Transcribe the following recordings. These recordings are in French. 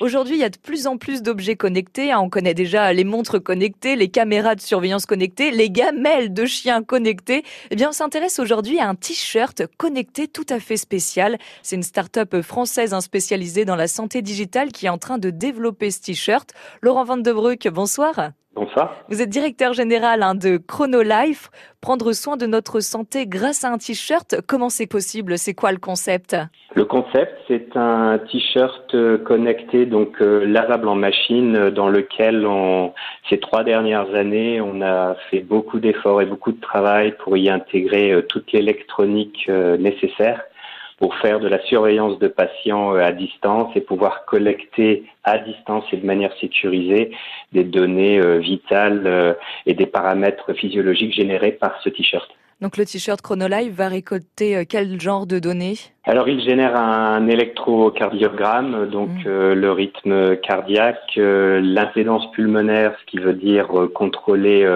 Aujourd'hui, il y a de plus en plus d'objets connectés. Hein. On connaît déjà les montres connectées, les caméras de surveillance connectées, les gamelles de chiens connectés. Eh bien, on s'intéresse aujourd'hui à un t-shirt connecté tout à fait spécial. C'est une start-up française hein, spécialisée dans la santé digitale qui est en train de développer ce t-shirt. Laurent Van de Broek, bonsoir. Vous êtes directeur général hein, de ChronoLife. Prendre soin de notre santé grâce à un t-shirt, comment c'est possible? C'est quoi le concept? Le concept, c'est un t-shirt euh, connecté, donc euh, lavable en machine, euh, dans lequel, on, ces trois dernières années, on a fait beaucoup d'efforts et beaucoup de travail pour y intégrer toute l'électronique nécessaire pour faire de la surveillance de patients euh, à distance et pouvoir collecter à distance et de manière sécurisée des données euh, vitales euh, et des paramètres physiologiques générés par ce t-shirt. Donc le t-shirt ChronoLive va récolter euh, quel genre de données? Alors il génère un électrocardiogramme, donc mmh. euh, le rythme cardiaque, euh, pulmonaire, ce qui veut dire contrôler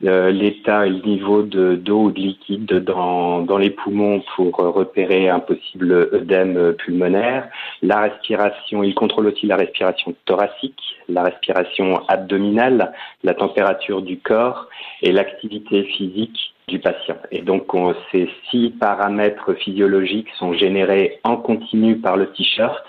l'état et le niveau de d'eau ou de liquide dans, dans les poumons pour repérer un possible œdème pulmonaire, la respiration, il contrôle aussi la respiration thoracique, la respiration abdominale, la température du corps et l'activité physique du patient. Et donc, ces six paramètres physiologiques sont générés en continu par le t-shirt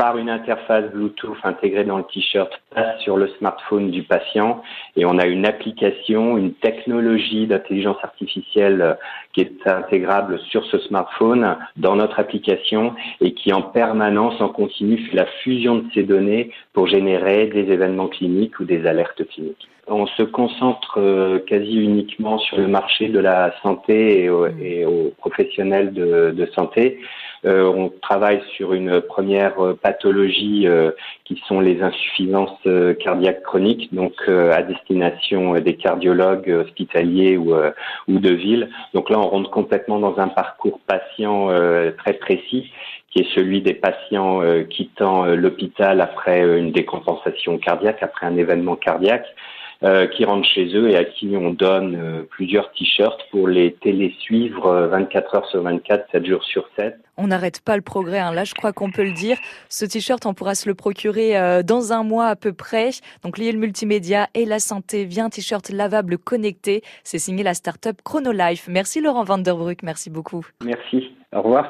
par une interface Bluetooth intégrée dans le t-shirt passe sur le smartphone du patient et on a une application, une technologie d'intelligence artificielle euh, qui est intégrable sur ce smartphone dans notre application et qui en permanence, en continu, fait la fusion de ces données pour générer des événements cliniques ou des alertes cliniques. On se concentre euh, quasi uniquement sur le marché de la santé et, aux professionnels de, de santé. Euh, on travaille sur une première euh, pathologie euh, qui sont les insuffisances cardiaques chroniques, donc à destination des cardiologues hospitaliers ou, ou de ville. Donc là, on rentre complètement dans un parcours patient très précis qui est celui des patients quittant l'hôpital après une décompensation cardiaque, après un événement cardiaque. Euh, qui rentrent chez eux et à qui on donne euh, plusieurs t-shirts pour les télésuivre 24 euh, heures sur 24, 7 jours sur 7. On n'arrête pas le progrès, hein. là je crois qu'on peut le dire. Ce t-shirt, on pourra se le procurer dans un mois à peu près. Donc lié le multimédia et la santé via un t-shirt lavable connecté. C'est signé la start-up ChronoLife. Merci Laurent Vanderbruck, merci beaucoup. Merci, au revoir.